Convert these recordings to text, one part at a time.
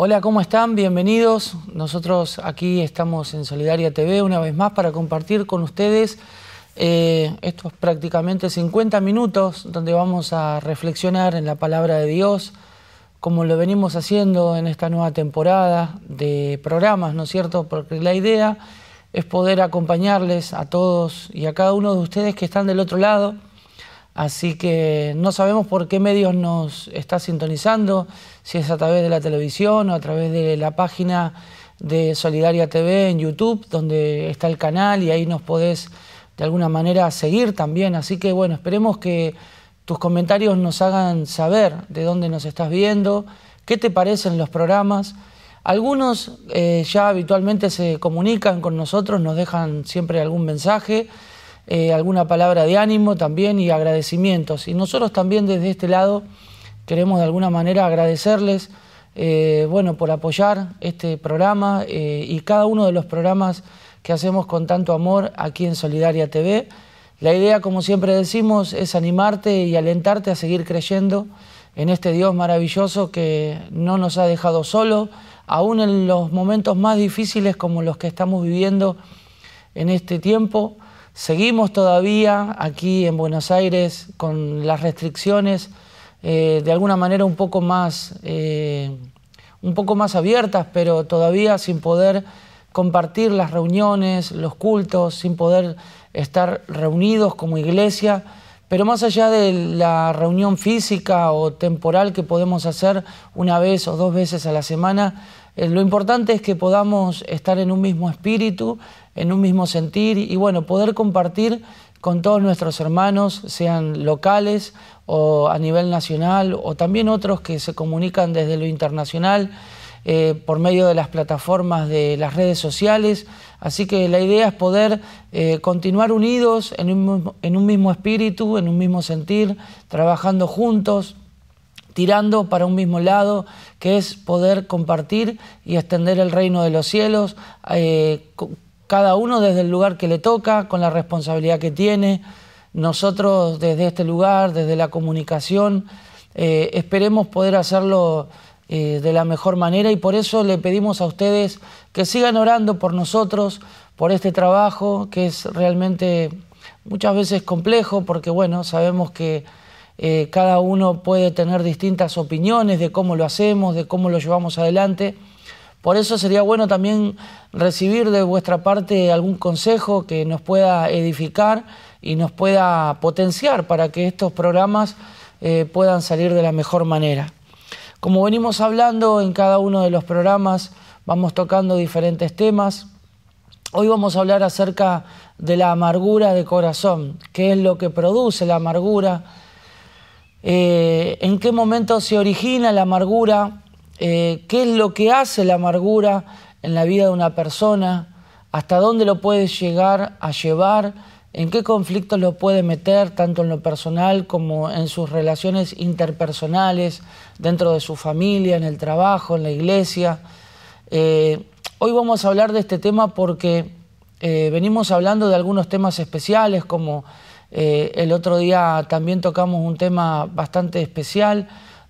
Hola, ¿cómo están? Bienvenidos. Nosotros aquí estamos en Solidaria TV una vez más para compartir con ustedes eh, estos prácticamente 50 minutos donde vamos a reflexionar en la palabra de Dios, como lo venimos haciendo en esta nueva temporada de programas, ¿no es cierto? Porque la idea es poder acompañarles a todos y a cada uno de ustedes que están del otro lado. Así que no sabemos por qué medios nos está sintonizando, si es a través de la televisión o a través de la página de Solidaria TV en YouTube, donde está el canal y ahí nos podés de alguna manera seguir también. Así que bueno, esperemos que tus comentarios nos hagan saber de dónde nos estás viendo, qué te parecen los programas. Algunos eh, ya habitualmente se comunican con nosotros, nos dejan siempre algún mensaje, eh, alguna palabra de ánimo también y agradecimientos. Y nosotros también desde este lado queremos de alguna manera agradecerles eh, bueno, por apoyar este programa eh, y cada uno de los programas que hacemos con tanto amor aquí en Solidaria TV. La idea, como siempre decimos, es animarte y alentarte a seguir creyendo en este Dios maravilloso que no nos ha dejado solo, aún en los momentos más difíciles como los que estamos viviendo en este tiempo. Seguimos todavía aquí en Buenos Aires con las restricciones eh, de alguna manera un poco más, eh, un poco más abiertas, pero todavía sin poder compartir las reuniones, los cultos, sin poder estar reunidos como iglesia. Pero más allá de la reunión física o temporal que podemos hacer una vez o dos veces a la semana, eh, lo importante es que podamos estar en un mismo espíritu, en un mismo sentir y bueno, poder compartir con todos nuestros hermanos, sean locales o a nivel nacional, o también otros que se comunican desde lo internacional eh, por medio de las plataformas de las redes sociales. Así que la idea es poder eh, continuar unidos en un, en un mismo espíritu, en un mismo sentir, trabajando juntos, tirando para un mismo lado, que es poder compartir y extender el reino de los cielos. Eh, cada uno desde el lugar que le toca, con la responsabilidad que tiene. Nosotros desde este lugar, desde la comunicación, eh, esperemos poder hacerlo eh, de la mejor manera y por eso le pedimos a ustedes que sigan orando por nosotros, por este trabajo que es realmente muchas veces complejo porque bueno, sabemos que eh, cada uno puede tener distintas opiniones de cómo lo hacemos, de cómo lo llevamos adelante por eso sería bueno también recibir de vuestra parte algún consejo que nos pueda edificar y nos pueda potenciar para que estos programas eh, puedan salir de la mejor manera. Como venimos hablando en cada uno de los programas, vamos tocando diferentes temas. Hoy vamos a hablar acerca de la amargura de corazón, qué es lo que produce la amargura, eh, en qué momento se origina la amargura eh, qué es lo que hace la amargura en la vida de una persona, hasta dónde lo puede llegar a llevar, en qué conflictos lo puede meter, tanto en lo personal como en sus relaciones interpersonales, dentro de su familia, en el trabajo, en la iglesia. Eh, hoy vamos a hablar de este tema porque eh, venimos hablando de algunos temas especiales, como el otro día también tocamos un tema bastante especial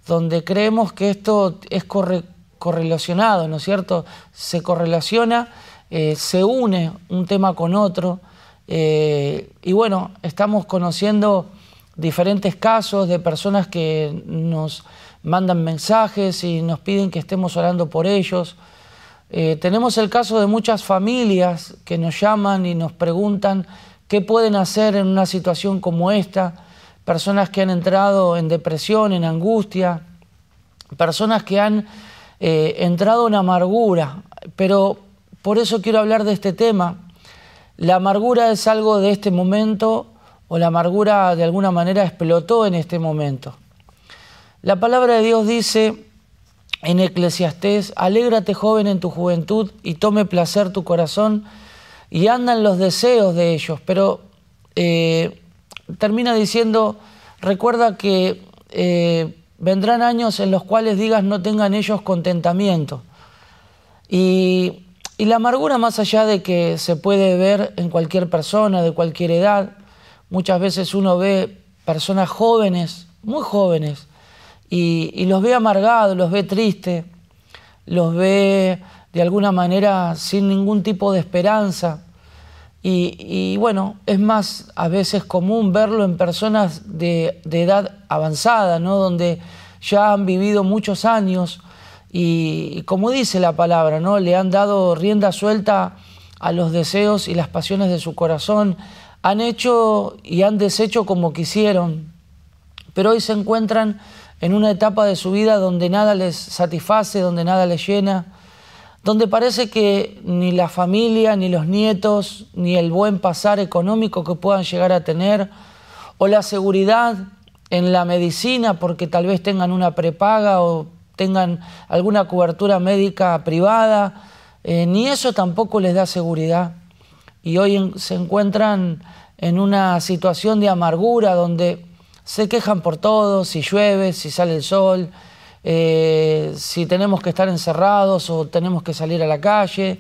donde creemos que esto es correlacionado, ¿no es cierto? Se correlaciona, eh, se une un tema con otro, eh, y bueno, estamos conociendo diferentes casos de personas que nos mandan mensajes y nos piden que estemos orando por ellos. Eh, tenemos el caso de muchas familias que nos llaman y nos preguntan qué pueden hacer en una situación como esta personas que han entrado en depresión, en angustia, personas que han eh, entrado en amargura. Pero por eso quiero hablar de este tema. La amargura es algo de este momento o la amargura de alguna manera explotó en este momento. La palabra de Dios dice en Eclesiastés, alégrate joven en tu juventud y tome placer tu corazón y andan los deseos de ellos, pero eh, termina diciendo, recuerda que eh, vendrán años en los cuales digas no tengan ellos contentamiento. Y, la amargura más allá de que se puede ver en cualquier persona, de cualquier edad, muchas veces uno ve personas jóvenes, muy jóvenes, y, y los ve amargados, los ve tristes. los ve de alguna manera sin ningún tipo de esperanza. Y, bueno, es más a veces común verlo en personas de, edad avanzada, ¿no? donde ya han vivido muchos años y, como dice la palabra, ¿no? le han dado rienda suelta a los deseos y las pasiones de su corazón, han hecho y han deshecho como quisieron, pero hoy se encuentran en una etapa de su vida donde nada les satisface, donde nada les llena, donde parece que ni la familia, ni los nietos, ni el buen pasar económico que puedan llegar a tener, o la seguridad en la medicina porque tal vez tengan una prepaga o tengan alguna cobertura médica privada, eh, ni eso tampoco les da seguridad. Y hoy se encuentran en una situación de amargura donde se quejan por todo, si llueve, si sale el sol, eh, si tenemos que estar encerrados o tenemos que salir a la calle,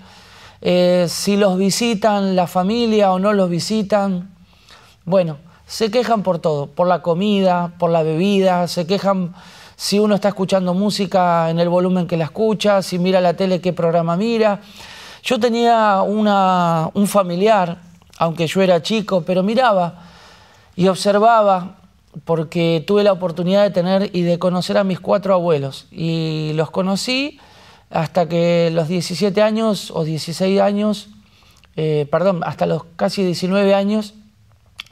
eh, si los visitan la familia o no los visitan. Bueno, se quejan por todo, por la comida, por la bebida, se quejan si uno está escuchando música en el volumen que la escucha, si mira la tele, qué programa mira. Yo tenía un familiar, aunque yo era chico, pero miraba y observaba porque tuve la oportunidad de tener y de conocer a mis cuatro abuelos. Y los conocí hasta que los 17 años o 16 años, eh, perdón, hasta los casi 19 años,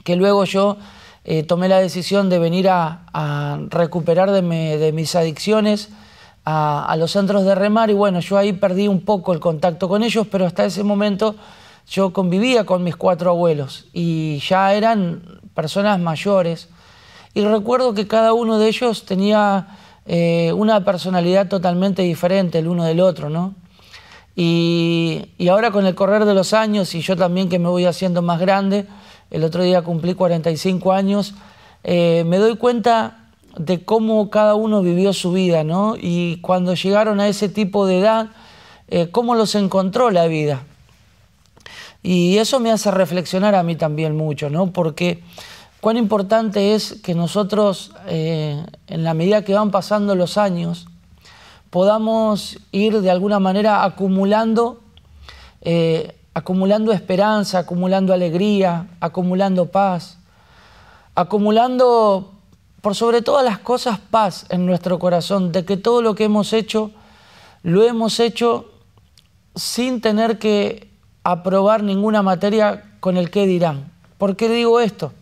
que luego yo eh, tomé la decisión de venir a, recuperar de, mis adicciones a, a, los centros de remar y bueno, yo ahí perdí un poco el contacto con ellos, pero hasta ese momento yo convivía con mis cuatro abuelos y ya eran personas mayores y recuerdo que cada uno de ellos tenía eh, una personalidad totalmente diferente el uno del otro, ¿no? Y, ahora con el correr de los años, y yo también que me voy haciendo más grande, el otro día cumplí 45 años, eh, me doy cuenta de cómo cada uno vivió su vida, ¿no? Y cuando llegaron a ese tipo de edad, eh, cómo los encontró la vida. Y eso me hace reflexionar a mí también mucho, ¿no? Porque cuán importante es que nosotros, eh, en la medida que van pasando los años, podamos ir de alguna manera acumulando, eh, acumulando esperanza, acumulando alegría, acumulando paz, acumulando por sobre todas las cosas paz en nuestro corazón, de que todo lo que hemos hecho, lo hemos hecho sin tener que aprobar ninguna materia con el que dirán. ¿Por qué digo esto?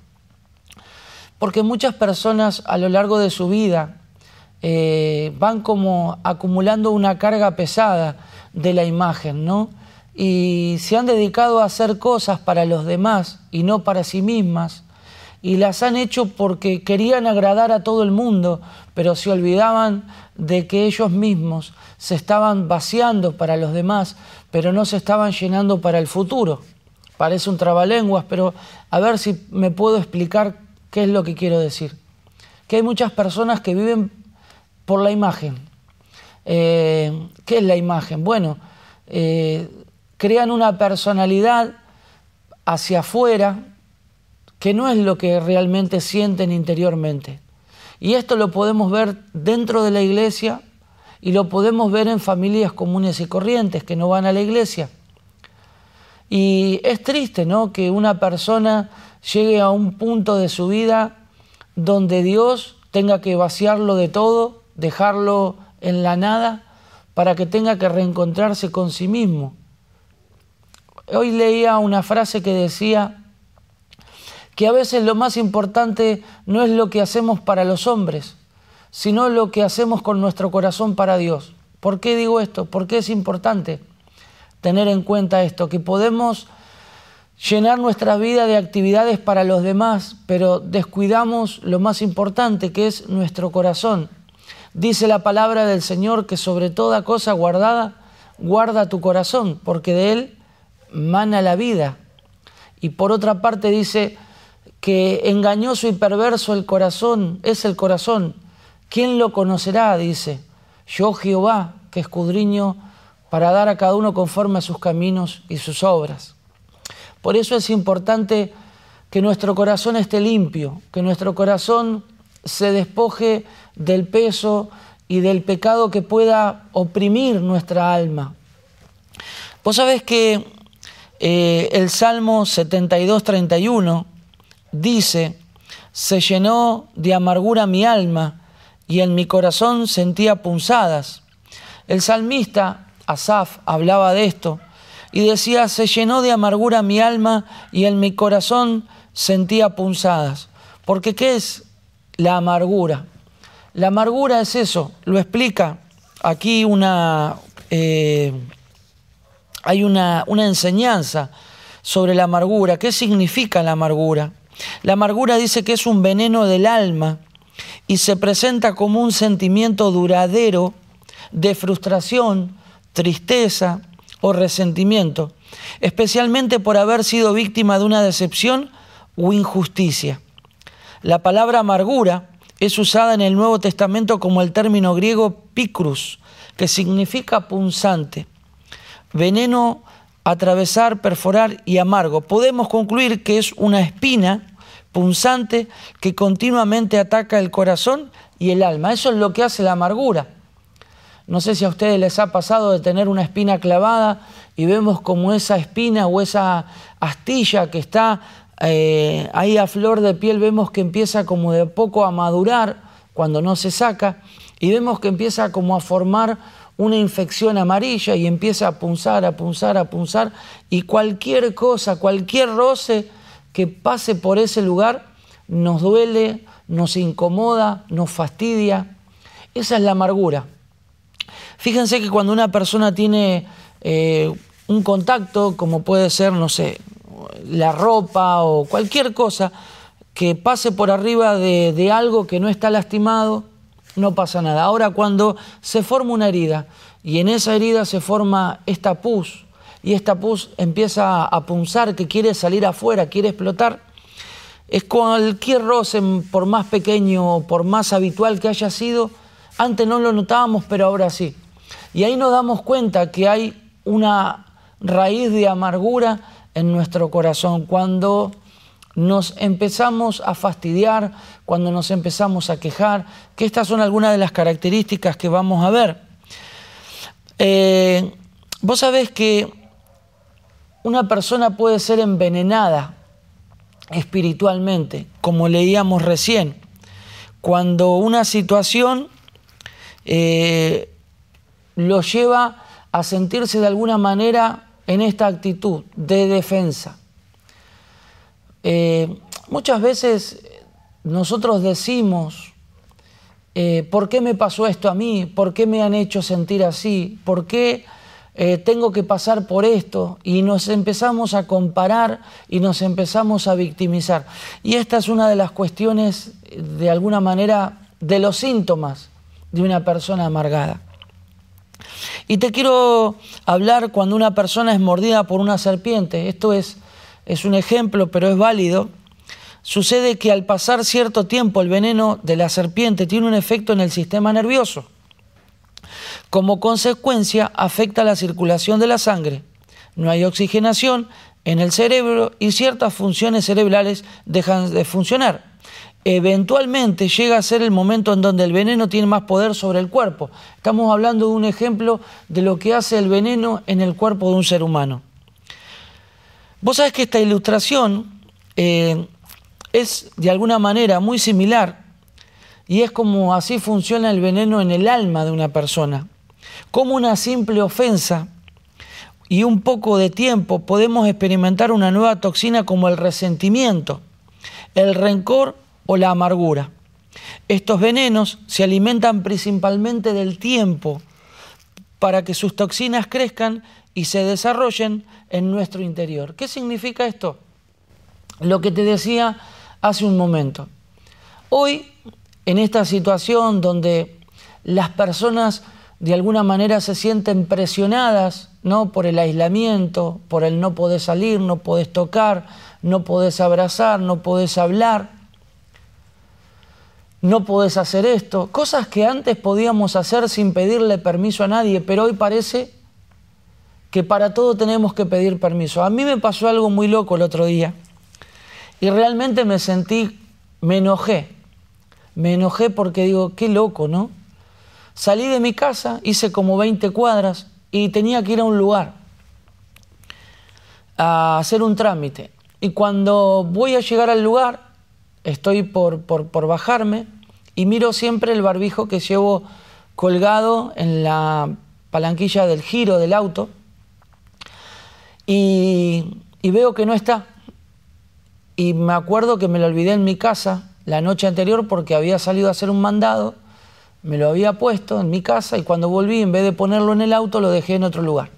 Porque muchas personas a lo largo de su vida eh, van como acumulando una carga pesada de la imagen, ¿no? Y se han dedicado a hacer cosas para los demás y no para sí mismas. Y las han hecho porque querían agradar a todo el mundo, pero se olvidaban de que ellos mismos se estaban vaciando para los demás, pero no se estaban llenando para el futuro. Parece un trabalenguas, pero a ver si me puedo explicar ¿Qué es lo que quiero decir? Que hay muchas personas que viven por la imagen. Eh, ¿Qué es la imagen? Bueno, eh, crean una personalidad hacia afuera que no es lo que realmente sienten interiormente. Y esto lo podemos ver dentro de la iglesia y lo podemos ver en familias comunes y corrientes que no van a la iglesia. Y es triste, ¿no? Que una persona llegue a un punto de su vida donde Dios tenga que vaciarlo de todo, dejarlo en la nada, para que tenga que reencontrarse con sí mismo. Hoy leía una frase que decía que a veces lo más importante no es lo que hacemos para los hombres, sino lo que hacemos con nuestro corazón para Dios. ¿Por qué digo esto? Porque es importante tener en cuenta esto, que podemos llenar nuestra vida de actividades para los demás, pero descuidamos lo más importante que es nuestro corazón. Dice la palabra del Señor que sobre toda cosa guardada, guarda tu corazón, porque de él mana la vida. Y por otra parte dice que engañoso y perverso el corazón es el corazón. ¿Quién lo conocerá? Dice, yo Jehová, que escudriño para dar a cada uno conforme a sus caminos y sus obras. Por eso es importante que nuestro corazón esté limpio, que nuestro corazón se despoje del peso y del pecado que pueda oprimir nuestra alma. Vos sabés que eh, el Salmo 72, 31 dice, se llenó de amargura mi alma y en mi corazón sentía punzadas. El salmista Asaf hablaba de esto y decía, se llenó de amargura mi alma y en mi corazón sentía punzadas. Porque ¿qué es la amargura? La amargura es eso, lo explica aquí una, eh, hay una, una enseñanza sobre la amargura. ¿Qué significa la amargura? La amargura dice que es un veneno del alma y se presenta como un sentimiento duradero de frustración, tristeza o resentimiento, especialmente por haber sido víctima de una decepción o injusticia. La palabra amargura es usada en el Nuevo Testamento como el término griego picrus, que significa punzante veneno, atravesar, perforar y amargo. Podemos concluir que es una espina punzante que continuamente ataca el corazón y el alma. Eso es lo que hace la amargura. No sé si a ustedes les ha pasado de tener una espina clavada y vemos como esa espina o esa astilla que está eh, ahí a flor de piel, vemos que empieza como de poco a madurar cuando no se saca y vemos que empieza como a formar una infección amarilla y empieza a punzar, a punzar, a punzar, y cualquier cosa, cualquier roce que pase por ese lugar nos duele, nos incomoda, nos fastidia. Esa es la amargura. Fíjense que cuando una persona tiene eh, un contacto, como puede ser, no sé, la ropa o cualquier cosa, que pase por arriba de, de algo que no está lastimado, no pasa nada. Ahora cuando se forma una herida y en esa herida se forma esta pus y esta pus empieza a punzar que quiere salir afuera, quiere explotar, es cualquier roce, por más pequeño, por más habitual que haya sido, antes no lo notábamos, pero ahora sí. Y ahí nos damos cuenta que hay una raíz de amargura en nuestro corazón. Cuando nos empezamos a fastidiar, cuando nos empezamos a quejar, que estas son algunas de las características que vamos a ver. Eh, vos sabés que una persona puede ser envenenada espiritualmente, como leíamos recién, cuando una situación eh, lo lleva a sentirse de alguna manera en esta actitud de defensa. Eh, muchas veces nosotros decimos, eh, ¿por qué me pasó esto a mí? ¿Por qué me han hecho sentir así? ¿Por qué tengo que pasar por esto? Y nos empezamos a comparar y nos empezamos a victimizar. Y esta es una de las cuestiones, de alguna manera, de los síntomas de una persona amargada. Y te quiero hablar cuando una persona es mordida por una serpiente. Esto es es un ejemplo, pero es válido. Sucede que al pasar cierto tiempo el veneno de la serpiente tiene un efecto en el sistema nervioso. Como consecuencia afecta la circulación de la sangre. No hay oxigenación en el cerebro y ciertas funciones cerebrales dejan de funcionar. Eventualmente llega a ser el momento en donde el veneno tiene más poder sobre el cuerpo. Estamos hablando de un ejemplo de lo que hace el veneno en el cuerpo de un ser humano. Vos sabés que esta ilustración eh, es de alguna manera muy similar y es como así funciona el veneno en el alma de una persona. Como una simple ofensa y un poco de tiempo podemos experimentar una nueva toxina como el resentimiento, el rencor o la amargura. Estos venenos se alimentan principalmente del tiempo para que sus toxinas crezcan y se desarrollen en nuestro interior. ¿Qué significa esto? Lo que te decía hace un momento. Hoy, en esta situación donde las personas de alguna manera se sienten presionadas ¿no? por el aislamiento, por el no poder salir, no podés tocar, no podés abrazar, no podés hablar, no podés hacer esto, cosas que antes podíamos hacer sin pedirle permiso a nadie, pero hoy parece que para todo tenemos que pedir permiso. A mí me pasó algo muy loco el otro día y realmente me sentí, me enojé, me enojé porque digo, qué loco, ¿no? salí de mi casa, hice como 20 cuadras y tenía que ir a un lugar a hacer un trámite. Y cuando voy a llegar al lugar, estoy por, por, bajarme y miro siempre el barbijo que llevo colgado en la palanquilla del giro del auto y, veo que no está. Y me acuerdo que me lo olvidé en mi casa la noche anterior porque había salido a hacer un mandado, me lo había puesto en mi casa y cuando volví, en vez de ponerlo en el auto, lo dejé en otro lugar.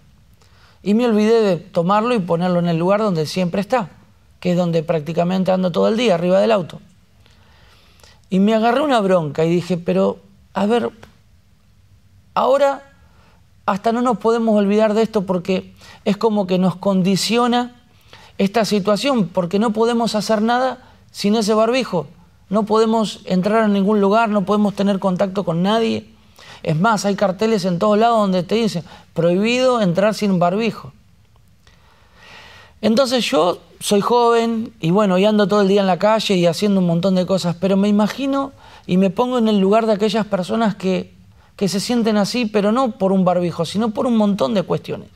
Y me olvidé de tomarlo y ponerlo en el lugar donde siempre está que es donde prácticamente ando todo el día, arriba del auto. Y me agarré una bronca y dije, pero, a ver, ahora hasta no nos podemos olvidar de esto porque es como que nos condiciona esta situación, porque no podemos hacer nada sin ese barbijo. No podemos entrar a ningún lugar, no podemos tener contacto con nadie. Es más, hay carteles en todos lados donde te dicen, prohibido entrar sin barbijo. Entonces yo soy joven y bueno, y ando todo el día en la calle y haciendo un montón de cosas, pero me imagino y me pongo en el lugar de aquellas personas que, que se sienten así, pero no por un barbijo, sino por un montón de cuestiones.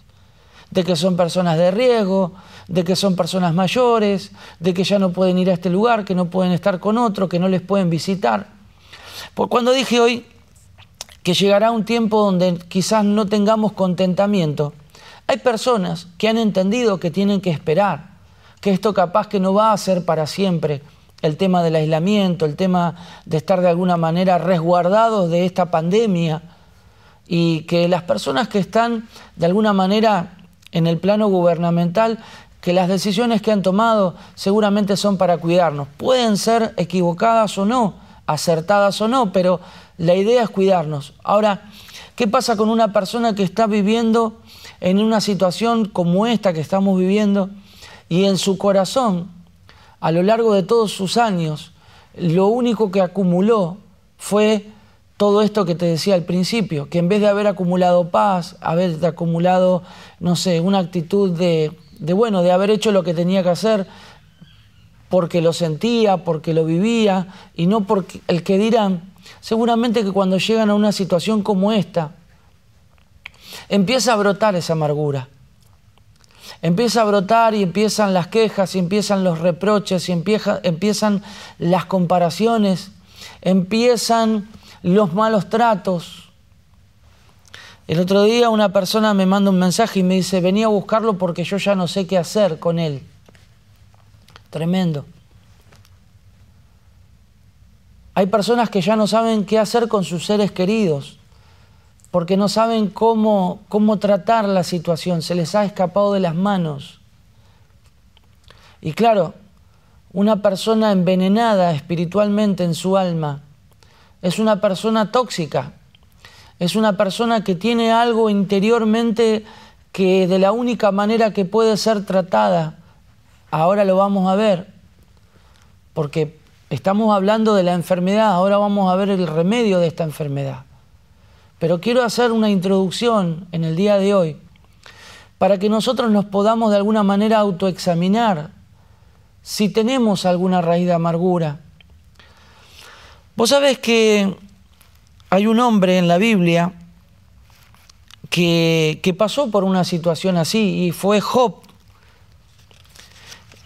De que son personas de riesgo, de que son personas mayores, de que ya no pueden ir a este lugar, que no pueden estar con otro, que no les pueden visitar. Pues cuando dije hoy que llegará un tiempo donde quizás no tengamos contentamiento, hay personas que han entendido que tienen que esperar, que esto capaz que no va a ser para siempre, el tema del aislamiento, el tema de estar de alguna manera resguardados de esta pandemia y que las personas que están de alguna manera en el plano gubernamental, que las decisiones que han tomado seguramente son para cuidarnos. Pueden ser equivocadas o no, acertadas o no, pero la idea es cuidarnos. Ahora, ¿qué pasa con una persona que está viviendo en una situación como esta que estamos viviendo y en su corazón, a lo largo de todos sus años, lo único que acumuló fue todo esto que te decía al principio, que en vez de haber acumulado paz, haber acumulado, no sé, una actitud de, de, bueno, de haber hecho lo que tenía que hacer porque lo sentía, porque lo vivía, y no porque el que dirán, seguramente que cuando llegan a una situación como esta, empieza a brotar esa amargura. Empieza a brotar y empiezan las quejas, y empiezan los reproches, y empiezan las comparaciones, empiezan los malos tratos. El otro día una persona me manda un mensaje y me dice, venía a buscarlo porque yo ya no sé qué hacer con él. Tremendo. Hay personas que ya no saben qué hacer con sus seres queridos porque no saben cómo, cómo tratar la situación, se les ha escapado de las manos. Y claro, una persona envenenada espiritualmente en su alma es una persona tóxica, es una persona que tiene algo interiormente que de la única manera que puede ser tratada, ahora lo vamos a ver, porque estamos hablando de la enfermedad, ahora vamos a ver el remedio de esta enfermedad. Pero quiero hacer una introducción en el día de hoy para que nosotros nos podamos de alguna manera autoexaminar si tenemos alguna raíz de amargura. Vos sabés que hay un hombre en la Biblia que, pasó por una situación así y fue Job.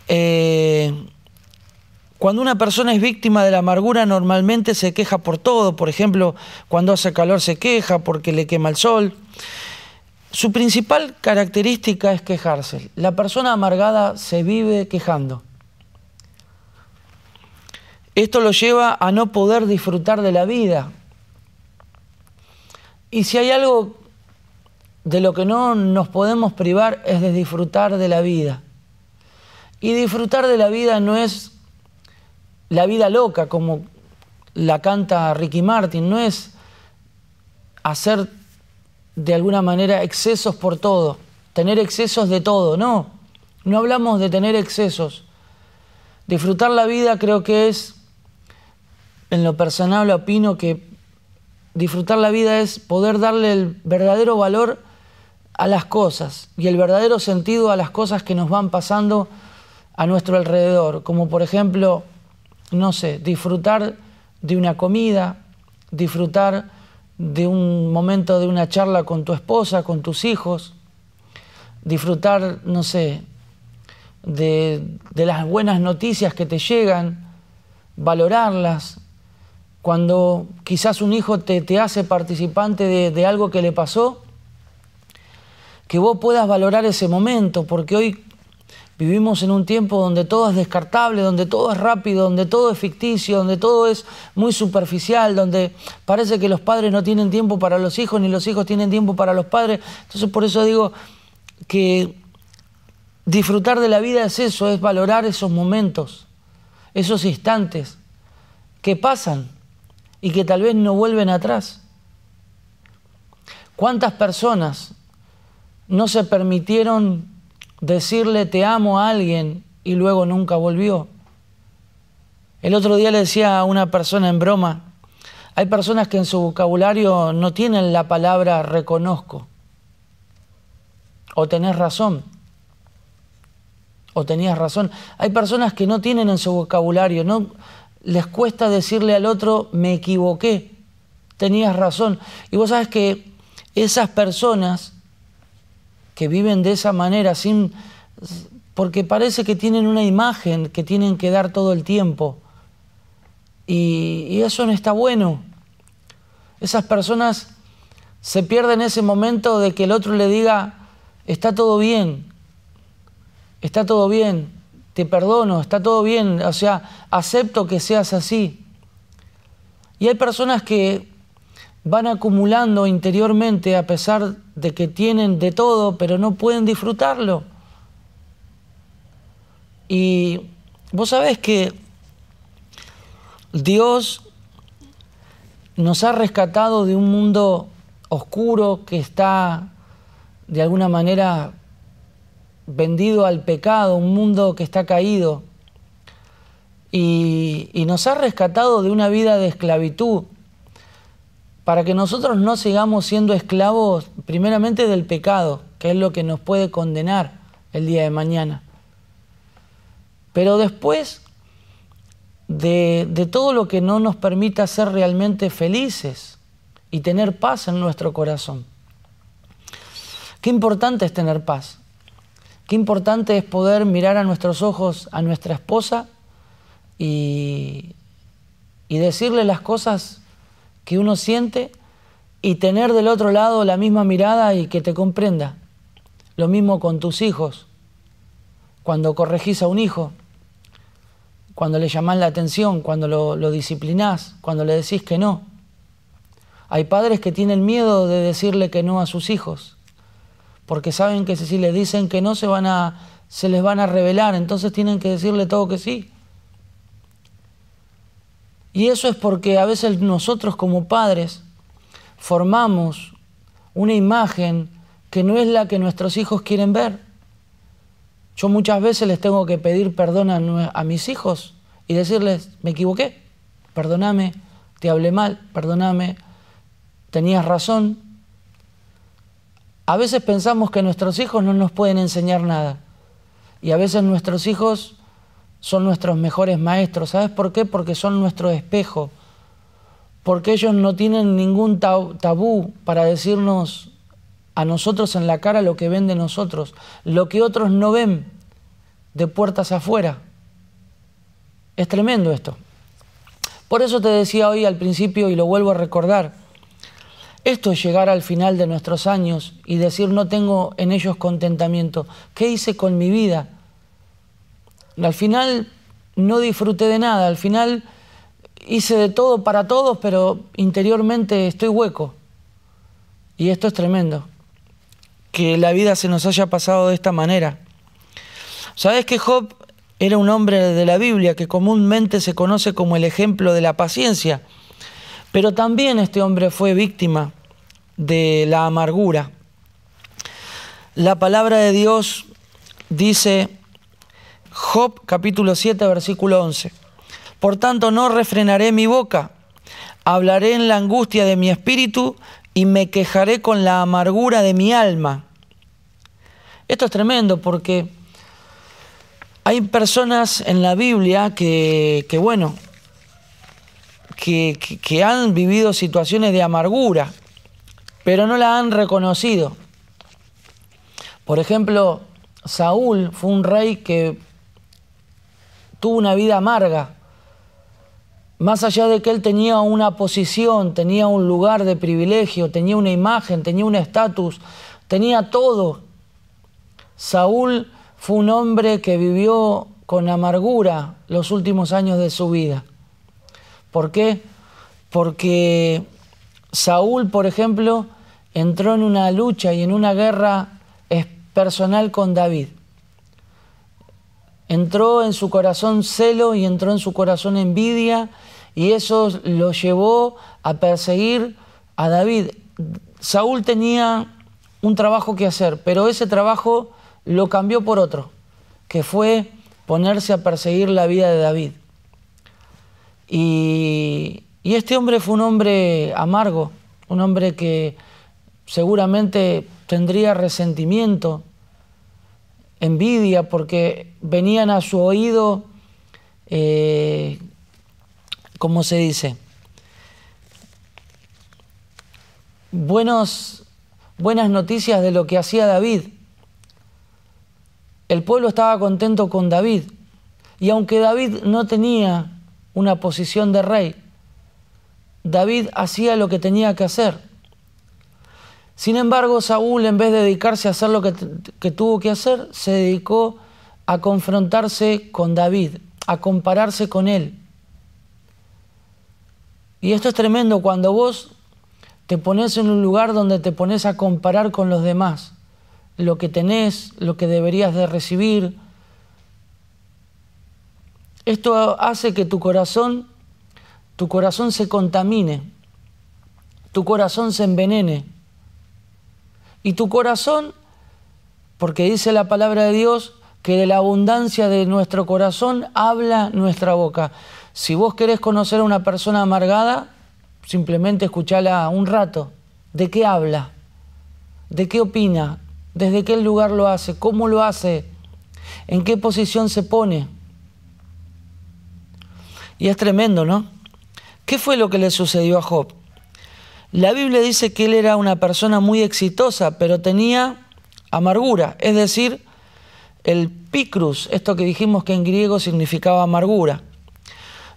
Eh, cuando una persona es víctima de la amargura normalmente se queja por todo, por ejemplo, cuando hace calor se queja porque le quema el sol. Su principal característica es quejarse. La persona amargada se vive quejando. Esto lo lleva a no poder disfrutar de la vida. Y si hay algo de lo que no nos podemos privar es de disfrutar de la vida. Y disfrutar de la vida no es la vida loca, como la canta Ricky Martin, no es hacer de alguna manera excesos por todo, tener excesos de todo, no, no hablamos de tener excesos. Disfrutar la vida creo que es, en lo personal opino que disfrutar la vida es poder darle el verdadero valor a las cosas y el verdadero sentido a las cosas que nos van pasando a nuestro alrededor, como por ejemplo no sé, disfrutar de una comida, disfrutar de un momento de una charla con tu esposa, con tus hijos, disfrutar, no sé, de, las buenas noticias que te llegan, valorarlas. Cuando quizás un hijo te, te hace participante de, de algo que le pasó, que vos puedas valorar ese momento, porque hoy Vivimos en un tiempo donde todo es descartable, donde todo es rápido, donde todo es ficticio, donde todo es muy superficial, donde parece que los padres no tienen tiempo para los hijos ni los hijos tienen tiempo para los padres. Entonces por eso digo que disfrutar de la vida es eso, es valorar esos momentos, esos instantes que pasan y que tal vez no vuelven atrás. ¿Cuántas personas no se permitieron decirle te amo a alguien y luego nunca volvió. El otro día le decía a una persona en broma, hay personas que en su vocabulario no tienen la palabra reconozco. O tenés razón. O tenías razón. Hay personas que no tienen en su vocabulario, no les cuesta decirle al otro me equivoqué, tenías razón. Y vos sabes que esas personas que viven de esa manera, sin, porque parece que tienen una imagen que tienen que dar todo el tiempo. Y, y eso no está bueno. Esas personas se pierden ese momento de que el otro le diga, está todo bien, está todo bien, te perdono, está todo bien, o sea, acepto que seas así. Y hay personas que van acumulando interiormente a pesar de que tienen de todo, pero no pueden disfrutarlo. Y vos sabés que Dios nos ha rescatado de un mundo oscuro que está de alguna manera vendido al pecado, un mundo que está caído. Y, y nos ha rescatado de una vida de esclavitud para que nosotros no sigamos siendo esclavos primeramente del pecado, que es lo que nos puede condenar el día de mañana. Pero después de, todo lo que no nos permita ser realmente felices y tener paz en nuestro corazón. Qué importante es tener paz. Qué importante es poder mirar a nuestros ojos a nuestra esposa y, y decirle las cosas que uno siente y tener del otro lado la misma mirada y que te comprenda. Lo mismo con tus hijos. Cuando corregís a un hijo, cuando le llamás la atención, cuando lo, lo disciplinás, cuando le decís que no. Hay padres que tienen miedo de decirle que no a sus hijos, porque saben que si le dicen que no se, van a, se les van a revelar, entonces tienen que decirle todo que sí. Y eso es porque a veces nosotros como padres formamos una imagen que no es la que nuestros hijos quieren ver. Yo muchas veces les tengo que pedir perdón a, mis hijos y decirles, me equivoqué, perdóname, te hablé mal, perdóname, tenías razón. A veces pensamos que nuestros hijos no nos pueden enseñar nada y a veces nuestros hijos son nuestros mejores maestros. ¿Sabes por qué? Porque son nuestro espejo. Porque ellos no tienen ningún tabú para decirnos a nosotros en la cara lo que ven de nosotros, lo que otros no ven de puertas afuera. Es tremendo esto. Por eso te decía hoy al principio y lo vuelvo a recordar, esto es llegar al final de nuestros años y decir no tengo en ellos contentamiento. ¿Qué hice con mi vida? Al final no disfruté de nada, al final hice de todo para todos, pero interiormente estoy hueco. Y esto es tremendo, que la vida se nos haya pasado de esta manera. ¿Sabes que Job era un hombre de la Biblia que comúnmente se conoce como el ejemplo de la paciencia? Pero también este hombre fue víctima de la amargura. La palabra de Dios dice Job capítulo 7, versículo 11. Por tanto, no refrenaré mi boca, hablaré en la angustia de mi espíritu y me quejaré con la amargura de mi alma. Esto es tremendo porque hay personas en la Biblia que, que bueno, que, que han vivido situaciones de amargura, pero no la han reconocido. Por ejemplo, Saúl fue un rey que tuvo una vida amarga. Más allá de que él tenía una posición, tenía un lugar de privilegio, tenía una imagen, tenía un estatus, tenía todo. Saúl fue un hombre que vivió con amargura los últimos años de su vida. ¿Por qué? Porque Saúl, por ejemplo, entró en una lucha y en una guerra personal con David. Entró en su corazón celo y entró en su corazón envidia y eso lo llevó a perseguir a David. Saúl tenía un trabajo que hacer, pero ese trabajo lo cambió por otro, que fue ponerse a perseguir la vida de David. Y, y este hombre fue un hombre amargo, un hombre que seguramente tendría resentimiento, envidia, porque venían a su oído, eh, ¿cómo se dice? Buenos, buenas noticias de lo que hacía David. El pueblo estaba contento con David. Y aunque David no tenía una posición de rey, David hacía lo que tenía que hacer. Sin embargo, Saúl, en vez de dedicarse a hacer lo que, tuvo que hacer, se dedicó a confrontarse con David, a compararse con él. Y esto es tremendo cuando vos te pones en un lugar donde te pones a comparar con los demás, lo que tenés, lo que deberías de recibir. Esto hace que tu corazón, tu corazón se contamine, tu corazón se envenene. Y tu corazón, porque dice la palabra de Dios, que de la abundancia de nuestro corazón habla nuestra boca. Si vos querés conocer a una persona amargada, simplemente escuchala un rato. ¿De qué habla? ¿De qué opina? ¿Desde qué lugar lo hace? ¿Cómo lo hace? ¿En qué posición se pone? Y es tremendo, ¿no? ¿Qué fue lo que le sucedió a Job? La Biblia dice que él era una persona muy exitosa, pero tenía amargura, es decir, el picrus, esto que dijimos que en griego significaba amargura.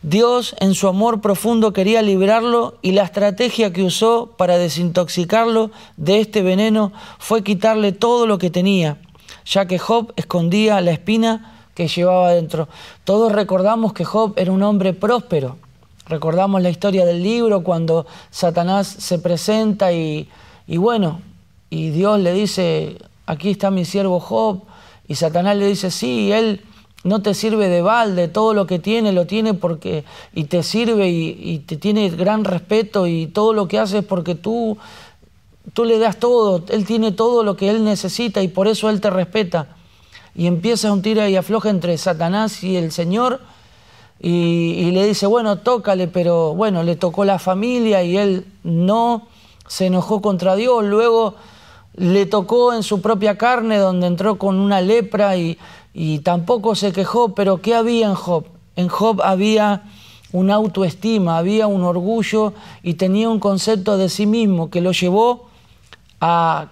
Dios en su amor profundo quería librarlo y la estrategia que usó para desintoxicarlo de este veneno fue quitarle todo lo que tenía, ya que Job escondía la espina que llevaba dentro. Todos recordamos que Job era un hombre próspero, Recordamos la historia del libro cuando Satanás se presenta y, bueno, y Dios le dice, aquí está mi siervo Job, y Satanás le dice, sí, él no te sirve de balde, todo lo que tiene lo tiene porque, y te sirve y, te tiene gran respeto y todo lo que hace es porque tú, tú le das todo, él tiene todo lo que él necesita y por eso él te respeta. Y empieza un tira y afloja entre Satanás y el Señor y, le dice, bueno, tócale, pero bueno, le tocó la familia y él no se enojó contra Dios. Luego le tocó en su propia carne, donde entró con una lepra y, y tampoco se quejó. Pero ¿qué había en Job? En Job había una autoestima, había un orgullo y tenía un concepto de sí mismo que lo llevó a,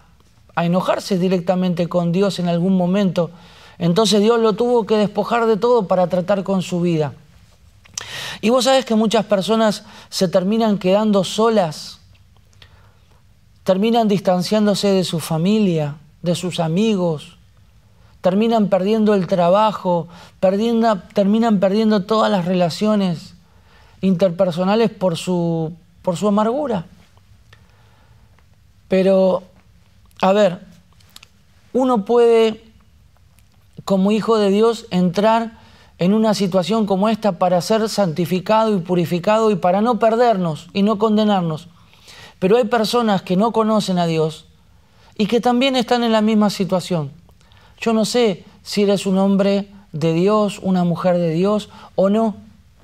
a enojarse directamente con Dios en algún momento. Entonces Dios lo tuvo que despojar de todo para tratar con su vida. Y vos sabés que muchas personas se terminan quedando solas, terminan distanciándose de su familia, de sus amigos, terminan perdiendo el trabajo, terminan perdiendo todas las relaciones interpersonales por su, por su amargura. Pero, a ver, uno puede, como hijo de Dios, entrar en una situación como esta para ser santificado y purificado y para no perdernos y no condenarnos. Pero hay personas que no conocen a Dios y que también están en la misma situación. Yo no sé si eres un hombre de Dios, una mujer de Dios o no.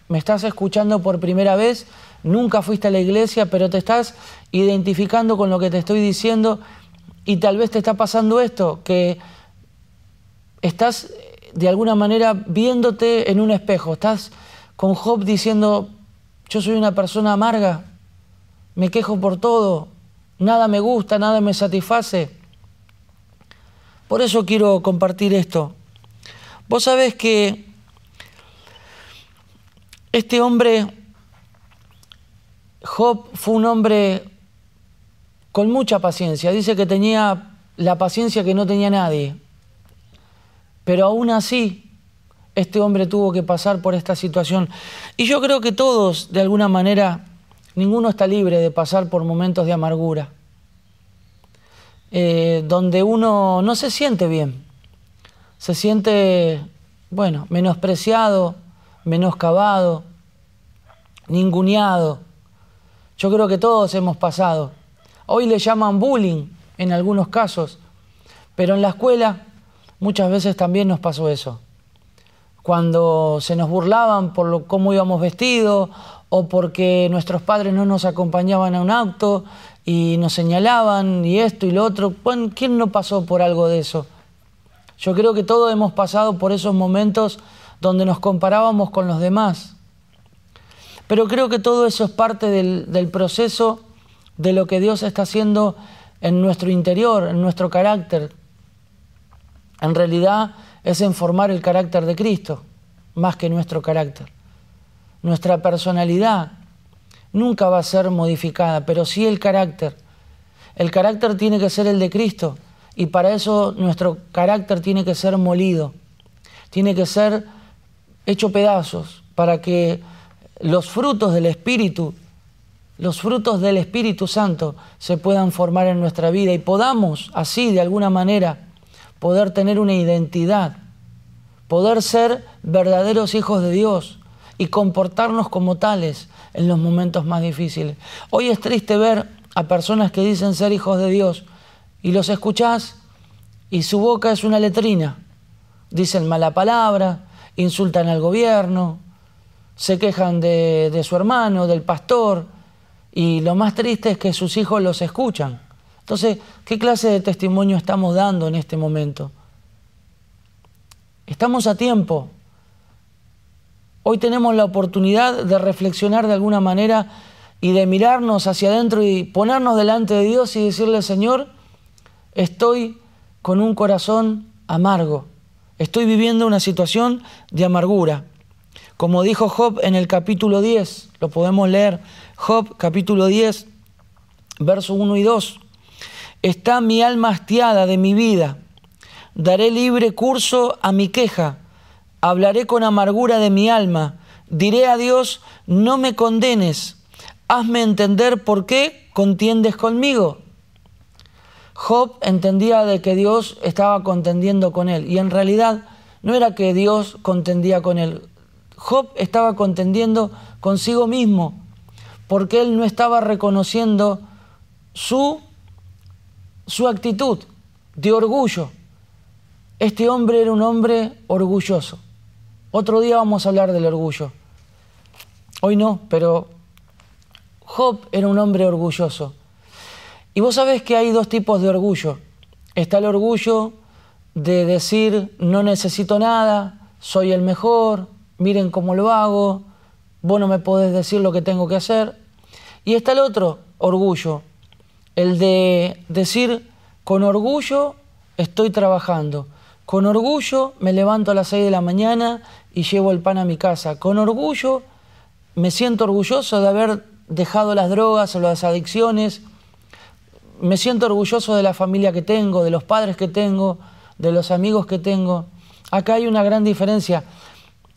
Me estás escuchando por primera vez, nunca fuiste a la iglesia, pero te estás identificando con lo que te estoy diciendo y tal vez te está pasando esto, que estás de alguna manera viéndote en un espejo. Estás con Job diciendo, Yo soy una persona amarga, me quejo por todo, nada me gusta, nada me satisface. Por eso quiero compartir esto. Vos sabés que este hombre, Job, fue un hombre con mucha paciencia. Dice que tenía la paciencia que no tenía nadie. Pero aún así, este hombre tuvo que pasar por esta situación. Y yo creo que todos, de alguna manera, ninguno está libre de pasar por momentos de amargura, eh, donde uno no se siente bien, se siente, bueno, menospreciado, menoscabado, ninguneado. Yo creo que todos hemos pasado. Hoy le llaman bullying en algunos casos, pero en la escuela muchas veces también nos pasó eso. Cuando se nos burlaban por lo, cómo íbamos vestidos o porque nuestros padres no nos acompañaban a un acto y nos señalaban y esto y lo otro. ¿Quién no pasó por algo de eso? Yo creo que todos hemos pasado por esos momentos donde nos comparábamos con los demás. Pero creo que todo eso es parte del, proceso de lo que Dios está haciendo en nuestro interior, en nuestro carácter. En realidad es en formar el carácter de Cristo, más que nuestro carácter. Nuestra personalidad nunca va a ser modificada, pero sí el carácter. El carácter tiene que ser el de Cristo y para eso nuestro carácter tiene que ser molido, tiene que ser hecho pedazos para que los frutos del Espíritu, los frutos del Espíritu Santo se puedan formar en nuestra vida y podamos así de alguna manera poder tener una identidad, poder ser verdaderos hijos de Dios y comportarnos como tales en los momentos más difíciles. Hoy es triste ver a personas que dicen ser hijos de Dios y los escuchás y su boca es una letrina. Dicen mala palabra, insultan al gobierno, se quejan de, su hermano, del pastor, y lo más triste es que sus hijos los escuchan. Entonces, ¿qué clase de testimonio estamos dando en este momento? Estamos a tiempo. Hoy tenemos la oportunidad de reflexionar de alguna manera y de mirarnos hacia adentro y ponernos delante de Dios y decirle, Señor, estoy con un corazón amargo, estoy viviendo una situación de amargura. Como dijo Job en el capítulo 10, lo podemos leer, Job capítulo 10, verso 1 y 2. Está mi alma hastiada de mi vida, daré libre curso a mi queja, hablaré con amargura de mi alma, diré a Dios, no me condenes, hazme entender por qué contiendes conmigo. Job entendía de que Dios estaba contendiendo con él y en realidad no era que Dios contendía con él. Job estaba contendiendo consigo mismo porque él no estaba reconociendo su, su actitud de orgullo. Este hombre era un hombre orgulloso. Otro día vamos a hablar del orgullo. Hoy no, pero Job era un hombre orgulloso. Y vos sabés que hay dos tipos de orgullo. Está el orgullo de decir no necesito nada, soy el mejor, miren cómo lo hago, vos no me podés decir lo que tengo que hacer. Y está el otro orgullo, el de decir, con orgullo estoy trabajando, con orgullo me levanto a las 6 de la mañana y llevo el pan a mi casa, con orgullo me siento orgulloso de haber dejado las drogas o las adicciones, me siento orgulloso de la familia que tengo, de los padres que tengo, de los amigos que tengo. Acá hay una gran diferencia.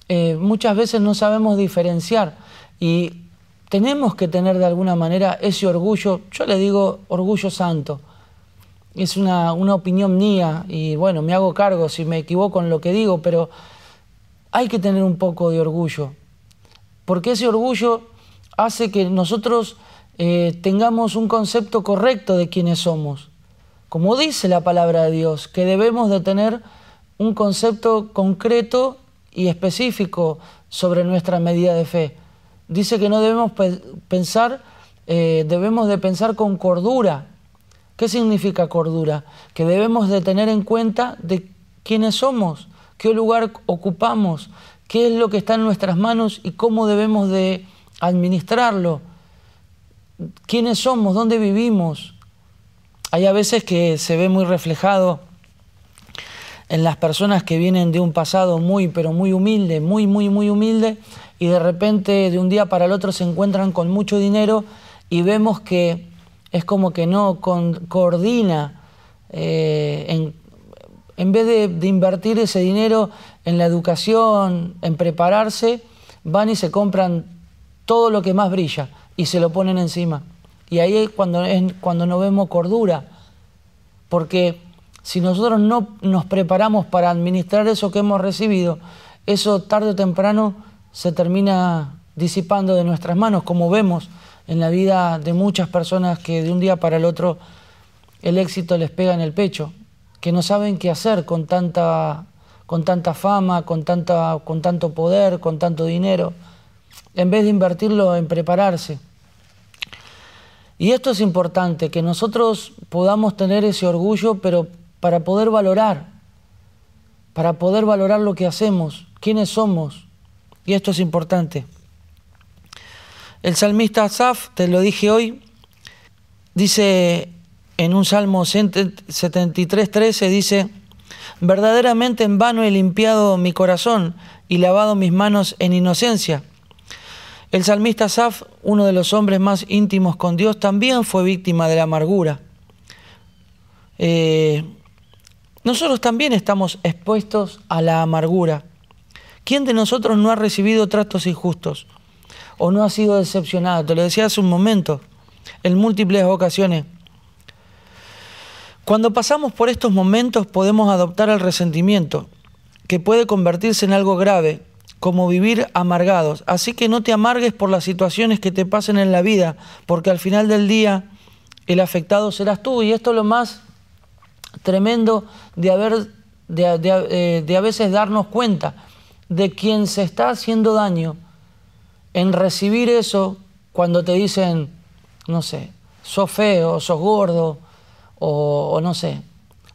Eh, muchas veces no sabemos diferenciar y tenemos que tener de alguna manera ese orgullo, yo le digo orgullo santo, es una, una opinión mía y bueno, me hago cargo si me equivoco en lo que digo, pero hay que tener un poco de orgullo, porque ese orgullo hace que nosotros eh, tengamos un concepto correcto de quiénes somos. Como dice la palabra de Dios, que debemos de tener un concepto concreto y específico sobre nuestra medida de fe. Dice que no debemos pensar, eh, debemos de pensar con cordura. ¿Qué significa cordura? Que debemos de tener en cuenta de quiénes somos, qué lugar ocupamos, qué es lo que está en nuestras manos y cómo debemos de administrarlo. ¿Quiénes somos? ¿Dónde vivimos? Hay a veces que se ve muy reflejado en las personas que vienen de un pasado muy, pero muy humilde, muy, muy, muy humilde, y de repente de un día para el otro se encuentran con mucho dinero y vemos que es como que no coordina, eh, en, vez de, invertir ese dinero en la educación, en prepararse, van y se compran todo lo que más brilla y se lo ponen encima. Y ahí es cuando, es cuando no vemos cordura, porque si nosotros no nos preparamos para administrar eso que hemos recibido, eso tarde o temprano se termina disipando de nuestras manos, como vemos en la vida de muchas personas que de un día para el otro el éxito les pega en el pecho, que no saben qué hacer con tanta, con tanta fama, con, tanta, con tanto poder, con tanto dinero, en vez de invertirlo en prepararse. Y esto es importante, que nosotros podamos tener ese orgullo, pero para poder valorar, para poder valorar lo que hacemos, quiénes somos. Y esto es importante. El salmista Asaf, te lo dije hoy, dice en un Salmo 73.13, dice, verdaderamente en vano he limpiado mi corazón y lavado mis manos en inocencia. El salmista Asaf, uno de los hombres más íntimos con Dios, también fue víctima de la amargura. Eh, nosotros también estamos expuestos a la amargura. ¿Quién de nosotros no ha recibido tratos injustos? o no ha sido decepcionado. Te lo decía hace un momento, en múltiples ocasiones. Cuando pasamos por estos momentos podemos adoptar el resentimiento, que puede convertirse en algo grave, como vivir amargados. Así que no te amargues por las situaciones que te pasen en la vida, porque al final del día el afectado serás tú. Y esto es lo más tremendo de haber de, de, eh, a veces darnos cuenta de quien se está haciendo daño en recibir eso cuando te dicen, no sé, sos feo, sos gordo, o, no sé,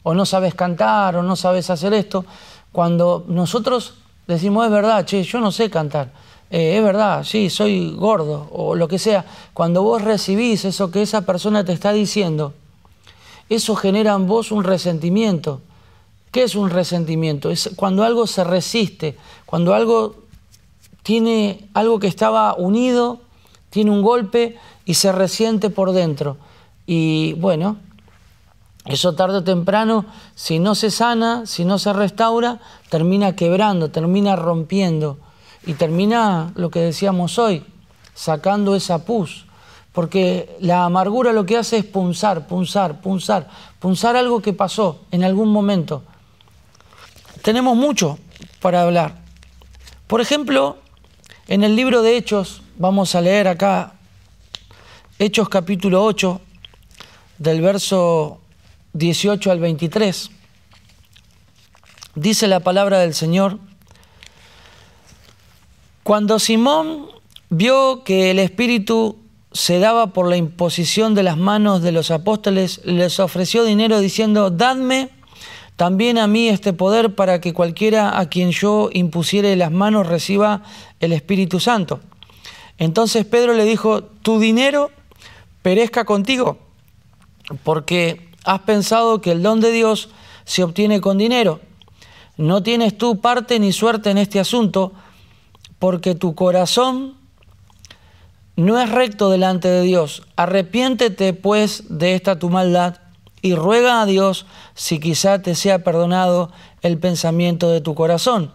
o no sabes cantar, o no sabes hacer esto, cuando nosotros decimos, es verdad, che, yo no sé cantar, eh, es verdad, sí, soy gordo, o lo que sea, cuando vos recibís eso que esa persona te está diciendo, eso genera en vos un resentimiento. ¿Qué es un resentimiento? Es cuando algo se resiste, cuando algo tiene algo que estaba unido, tiene un golpe y se resiente por dentro. Y bueno, eso tarde o temprano, si no se sana, si no se restaura, termina quebrando, termina rompiendo y termina lo que decíamos hoy, sacando esa pus. Porque la amargura lo que hace es punzar, punzar, punzar, punzar algo que pasó en algún momento. Tenemos mucho para hablar. Por ejemplo, en el libro de Hechos, vamos a leer acá, Hechos capítulo 8, del verso 18 al 23, dice la palabra del Señor, cuando Simón vio que el Espíritu se daba por la imposición de las manos de los apóstoles, les ofreció dinero diciendo, dadme también a mí este poder para que cualquiera a quien yo impusiere las manos reciba el Espíritu Santo. Entonces Pedro le dijo, tu dinero perezca contigo, porque has pensado que el don de Dios se obtiene con dinero. No tienes tú parte ni suerte en este asunto, porque tu corazón no es recto delante de Dios. Arrepiéntete pues de esta tu maldad y ruega a Dios si quizá te sea perdonado el pensamiento de tu corazón,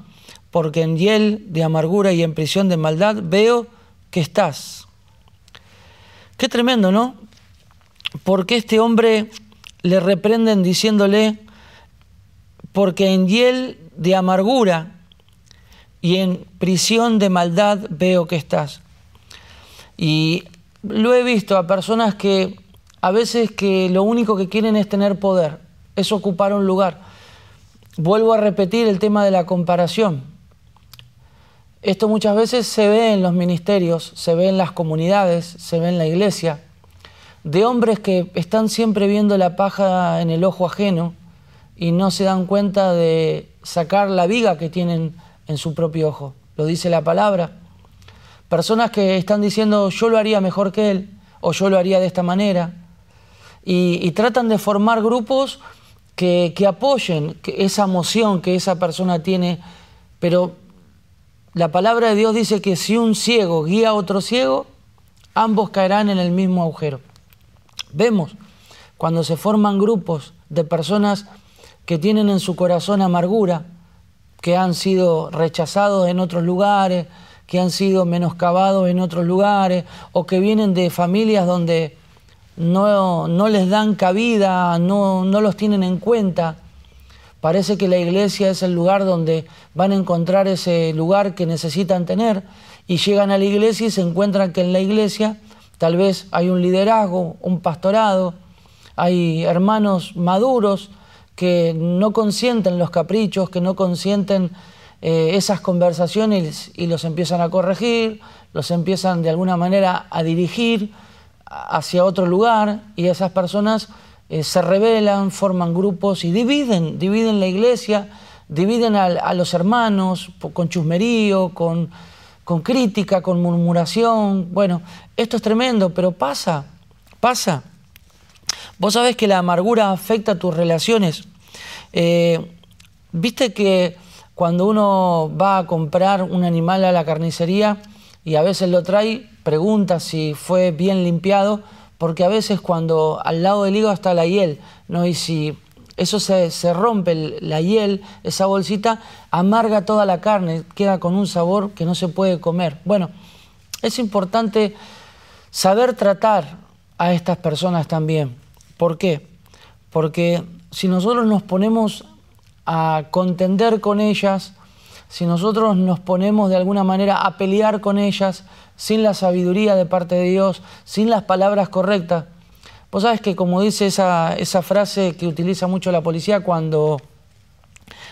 porque en hiel de amargura y en prisión de maldad veo que estás. Qué tremendo, ¿no? Porque este hombre le reprenden diciéndole, porque en hiel de amargura y en prisión de maldad veo que estás. Y lo he visto a personas que a veces que lo único que quieren es tener poder, es ocupar un lugar. Vuelvo a repetir el tema de la comparación. Esto muchas veces se ve en los ministerios, se ve en las comunidades, se ve en la iglesia, de hombres que están siempre viendo la paja en el ojo ajeno y no se dan cuenta de sacar la viga que tienen en su propio ojo. Lo dice la palabra. personas que están diciendo yo lo haría mejor que él o yo lo haría de esta manera. Y, tratan de formar grupos que, apoyen esa emoción que esa persona tiene, pero la palabra de Dios dice que si un ciego guía a otro ciego, ambos caerán en el mismo agujero. Vemos cuando se forman grupos de personas que tienen en su corazón amargura, que han sido rechazados en otros lugares, que han sido menoscabados en otros lugares, o que vienen de familias donde no, les dan cabida, no, no los tienen en cuenta. Parece que la iglesia es el lugar donde van a encontrar ese lugar que necesitan tener y llegan a la iglesia y se encuentran que en la iglesia tal vez hay un liderazgo, un pastorado, hay hermanos maduros que no consienten los caprichos, que no consienten eh, esas conversaciones y los empiezan a corregir, los empiezan de alguna manera a dirigir hacia otro lugar y esas personas eh, se rebelan, forman grupos y dividen, dividen la iglesia, dividen a, los hermanos con chusmerío, con, con crítica, con murmuración. Bueno, esto es tremendo, pero pasa, pasa. Vos sabés que la amargura afecta tus relaciones. Eh, viste que cuando uno va a comprar un animal a la carnicería y a veces lo trae, pregunta si fue bien limpiado, porque a veces cuando al lado del hígado está la hiel, ¿no? y si eso se, se rompe, la hiel, esa bolsita, amarga toda la carne, queda con un sabor que no se puede comer. Bueno, es importante saber tratar a estas personas también. ¿Por qué? Porque si nosotros nos ponemos a contender con ellas, si nosotros nos ponemos de alguna manera a pelear con ellas sin la sabiduría de parte de Dios, sin las palabras correctas, vos sabes que como dice esa, esa frase que utiliza mucho la policía cuando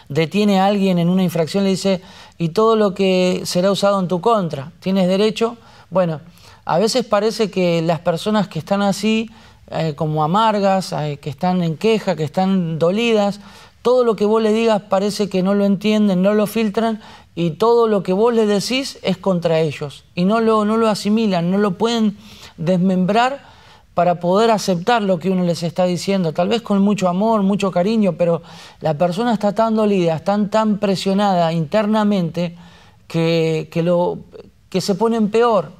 detiene a alguien en una infracción, le dice, y todo lo que será usado en tu contra, ¿tienes derecho? Bueno, a veces parece que las personas que están así eh, como amargas, eh, que están en queja, que están dolidas. Todo lo que vos le digas parece que no lo entienden, no lo filtran y todo lo que vos le decís es contra ellos. Y no lo, no lo asimilan, no lo pueden desmembrar para poder aceptar lo que uno les está diciendo, tal vez con mucho amor, mucho cariño, pero la persona está tan dolida, está tan presionada internamente que, que, lo, que se ponen peor.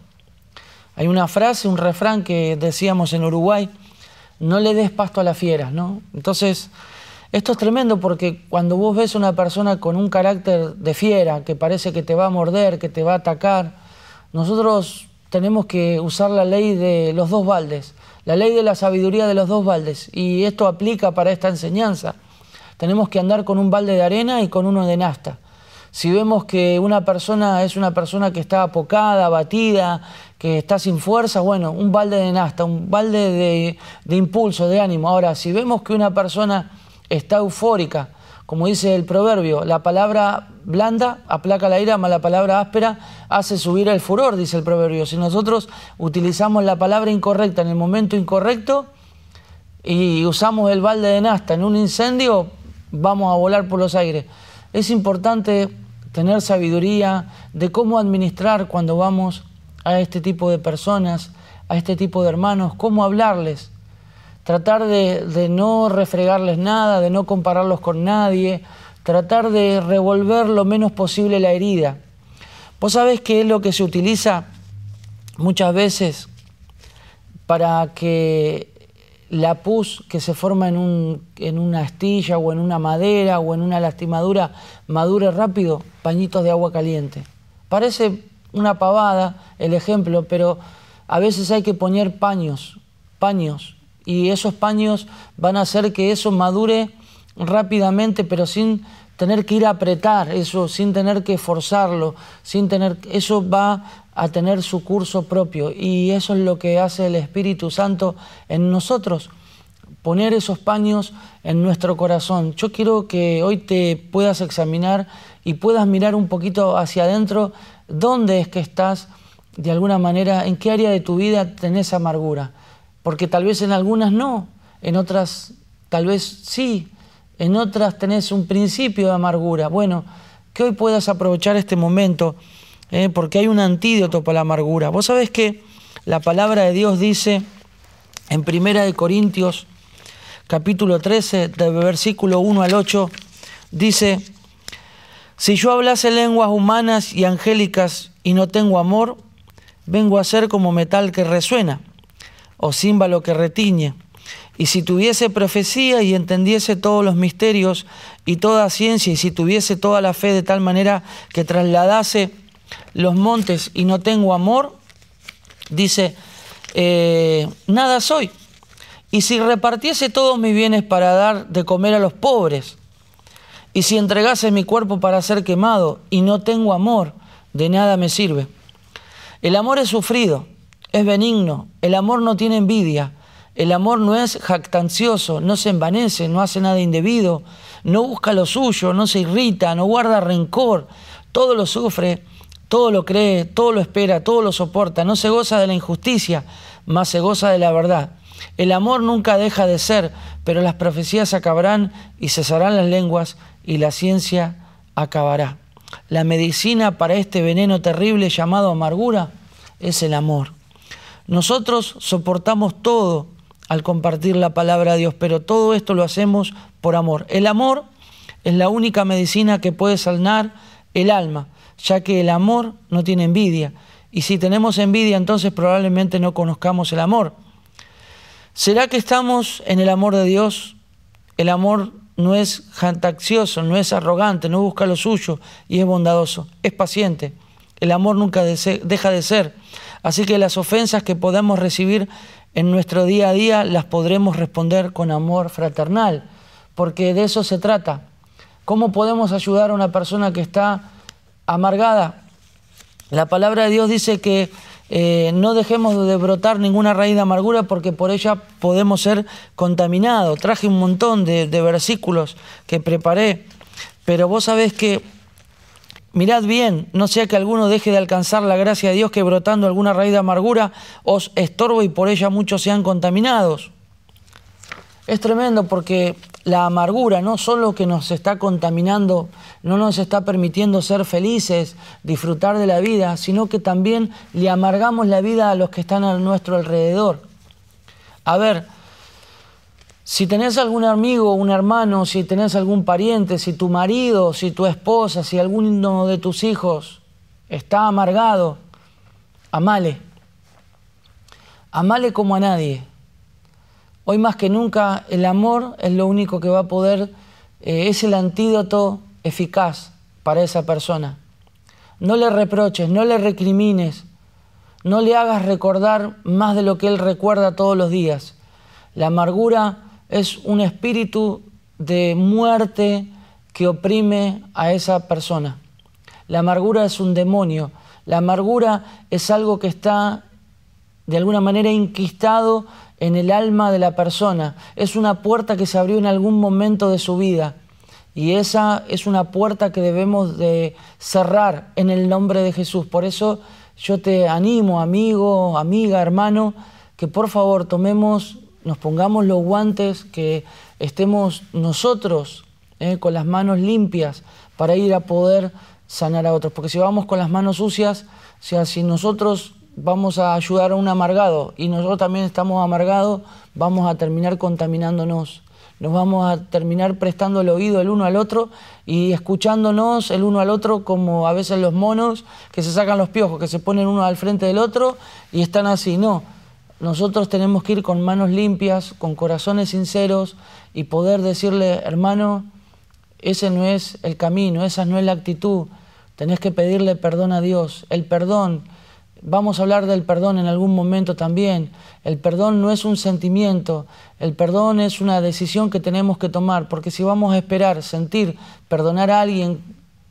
Hay una frase, un refrán que decíamos en Uruguay, no le des pasto a las fieras, ¿no? Entonces, esto es tremendo porque cuando vos ves una persona con un carácter de fiera, que parece que te va a morder, que te va a atacar, nosotros tenemos que usar la ley de los dos baldes, la ley de la sabiduría de los dos baldes, y esto aplica para esta enseñanza. Tenemos que andar con un balde de arena y con uno de nasta. Si vemos que una persona es una persona que está apocada, abatida, que está sin fuerza, bueno, un balde de nasta, un balde de, impulso, de ánimo. Ahora, si vemos que una persona está eufórica, como dice el proverbio, la palabra blanda aplaca la ira, mas la palabra áspera hace subir el furor, dice el proverbio. Si nosotros utilizamos la palabra incorrecta en el momento incorrecto y usamos el balde de nasta en un incendio, vamos a volar por los aires. Es importante tener sabiduría de cómo administrar cuando vamos a este tipo de personas, a este tipo de hermanos, cómo hablarles, tratar de, no refregarles nada, de no compararlos con nadie, tratar de revolver lo menos posible la herida. Vos sabés que es lo que se utiliza muchas veces para que la pus que se forma en, un, en una astilla o en una madera o en una lastimadura madure rápido, pañitos de agua caliente. Parece una pavada el ejemplo, pero a veces hay que poner paños, paños, y esos paños van a hacer que eso madure rápidamente, pero sin tener que ir a apretar eso, sin tener que forzarlo, sin tener eso va a tener su curso propio y eso es lo que hace el Espíritu Santo en nosotros, poner esos paños en nuestro corazón. Yo quiero que hoy te puedas examinar y puedas mirar un poquito hacia adentro dónde es que estás de alguna manera, en qué área de tu vida tenés amargura. Porque tal vez en algunas no, en otras tal vez sí, en otras tenés un principio de amargura. Bueno, que hoy puedas aprovechar este momento ¿eh? porque hay un antídoto para la amargura. Vos sabés que la palabra de Dios dice en Primera de Corintios, capítulo 13, del versículo 1 al 8, dice, si yo hablase lenguas humanas y angélicas y no tengo amor, vengo a ser como metal que resuena o címbalo que retiñe. Y si tuviese profecía y entendiese todos los misterios y toda ciencia, y si tuviese toda la fe de tal manera que trasladase los montes y no tengo amor, dice, eh, nada soy. Y si repartiese todos mis bienes para dar de comer a los pobres, y si entregase mi cuerpo para ser quemado y no tengo amor, de nada me sirve. El amor es sufrido, es benigno, el amor no tiene envidia, el amor no es jactancioso, no se envanece, no hace nada indebido, no busca lo suyo, no se irrita, no guarda rencor, todo lo sufre, todo lo cree, todo lo espera, todo lo soporta, no se goza de la injusticia, mas se goza de la verdad. El amor nunca deja de ser, pero las profecías acabarán y cesarán las lenguas y la ciencia acabará. La medicina para este veneno terrible llamado amargura es el amor. Nosotros soportamos todo al compartir la palabra de Dios, pero todo esto lo hacemos por amor. El amor es la única medicina que puede sanar el alma, ya que el amor no tiene envidia. Y si tenemos envidia, entonces probablemente no conozcamos el amor. ¿Será que estamos en el amor de Dios? El amor no es jactancioso, no es arrogante, no busca lo suyo y es bondadoso, es paciente. El amor nunca deja de ser. Así que las ofensas que podamos recibir en nuestro día a día las podremos responder con amor fraternal, porque de eso se trata. ¿Cómo podemos ayudar a una persona que está amargada? La palabra de Dios dice que eh, no dejemos de brotar ninguna raíz de amargura porque por ella podemos ser contaminados. Traje un montón de, de versículos que preparé, pero vos sabés que Mirad bien, no sea que alguno deje de alcanzar la gracia de Dios que brotando alguna raíz de amargura os estorbo y por ella muchos sean contaminados. Es tremendo porque la amargura no solo que nos está contaminando, no nos está permitiendo ser felices, disfrutar de la vida, sino que también le amargamos la vida a los que están a nuestro alrededor. A ver, si tenés algún amigo, un hermano, si tenés algún pariente, si tu marido, si tu esposa, si alguno de tus hijos está amargado, amale. Amale como a nadie. Hoy más que nunca el amor es lo único que va a poder, eh, es el antídoto eficaz para esa persona. No le reproches, no le recrimines, no le hagas recordar más de lo que él recuerda todos los días. La amargura es un espíritu de muerte que oprime a esa persona. La amargura es un demonio. La amargura es algo que está de alguna manera inquistado en el alma de la persona. Es una puerta que se abrió en algún momento de su vida. Y esa es una puerta que debemos de cerrar en el nombre de Jesús. Por eso yo te animo, amigo, amiga, hermano, que por favor tomemos nos pongamos los guantes, que estemos nosotros eh, con las manos limpias para ir a poder sanar a otros. Porque si vamos con las manos sucias, o sea, si nosotros vamos a ayudar a un amargado y nosotros también estamos amargados, vamos a terminar contaminándonos. Nos vamos a terminar prestando el oído el uno al otro y escuchándonos el uno al otro como a veces los monos que se sacan los piojos, que se ponen uno al frente del otro y están así. No, nosotros tenemos que ir con manos limpias, con corazones sinceros y poder decirle, hermano, ese no es el camino, esa no es la actitud. Tenés que pedirle perdón a Dios. El perdón, vamos a hablar del perdón en algún momento también. El perdón no es un sentimiento, el perdón es una decisión que tenemos que tomar, porque si vamos a esperar, sentir, perdonar a alguien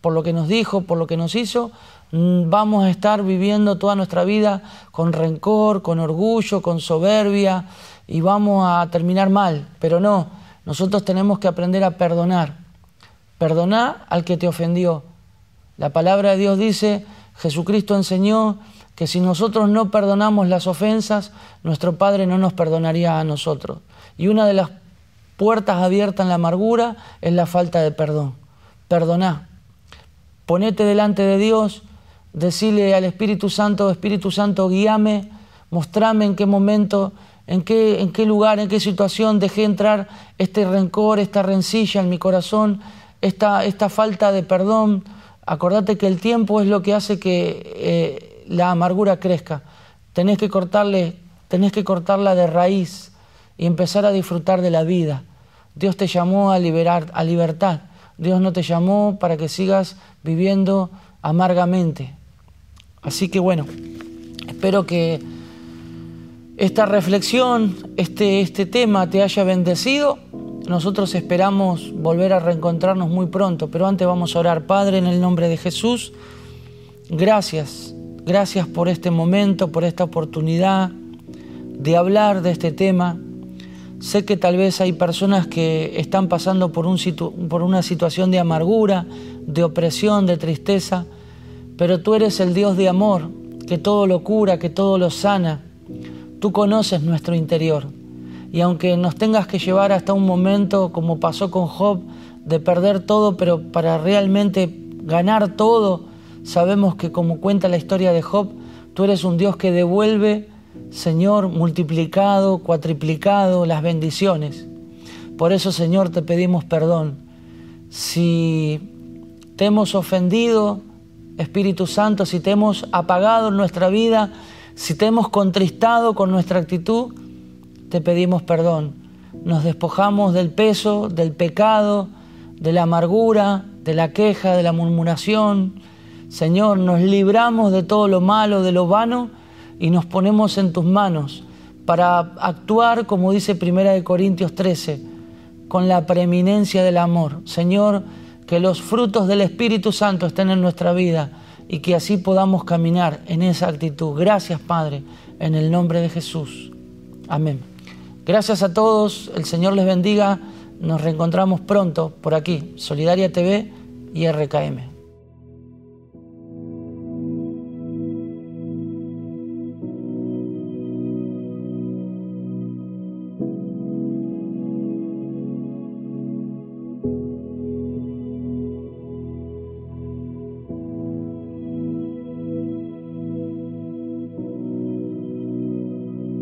por lo que nos dijo, por lo que nos hizo, Mm, vamos a estar viviendo toda nuestra vida con rencor, con orgullo, con soberbia y vamos a terminar mal. Pero no, nosotros tenemos que aprender a perdonar. Perdonar al que te ofendió. La palabra de Dios dice, Jesucristo enseñó que si nosotros no perdonamos las ofensas, nuestro Padre no nos perdonaría a nosotros. Y una de las puertas abiertas en la amargura es la falta de perdón. Perdoná. Ponete delante de Dios Decirle al Espíritu Santo, Espíritu Santo, guíame, mostrame en qué momento, en qué, en qué lugar, en qué situación dejé entrar este rencor, esta rencilla en mi corazón, esta, esta falta de perdón. Acordate que el tiempo es lo que hace que eh, la amargura crezca. Tenés que cortarle, tenés que cortarla de raíz y empezar a disfrutar de la vida. Dios te llamó a liberar, a libertad. Dios no te llamó para que sigas viviendo amargamente. Así que bueno, espero que esta reflexión, este, este tema te haya bendecido. Nosotros esperamos volver a reencontrarnos muy pronto, pero antes vamos a orar. Padre, en el nombre de Jesús, gracias, gracias por este momento, por esta oportunidad de hablar de este tema. Sé que tal vez hay personas que están pasando por, un por una situación de amargura, de opresión, de tristeza, pero tú eres el Dios de amor, que todo lo cura, que todo lo sana. Tú conoces nuestro interior. Y aunque nos tengas que llevar hasta un momento, como pasó con Job, de perder todo, pero para realmente ganar todo, sabemos que como cuenta la historia de Job, tú eres un Dios que devuelve, Señor, multiplicado, cuatriplicado las bendiciones. Por eso, Señor, te pedimos perdón. Si te hemos ofendido, Espíritu Santo, si te hemos apagado en nuestra vida, si te hemos contristado con nuestra actitud, te pedimos perdón. Nos despojamos del peso, del pecado, de la amargura, de la queja, de la murmuración. Señor, nos libramos de todo lo malo, de lo vano y nos ponemos en tus manos para actuar, como dice Primera de Corintios 13, con la preeminencia del amor. Señor, que los frutos del Espíritu Santo estén en nuestra vida y que así podamos caminar en esa actitud. Gracias, Padre, en el nombre de Jesús. Amén. Gracias a todos, el Señor les bendiga. Nos reencontramos pronto por aquí, Solidaria TV y RKM.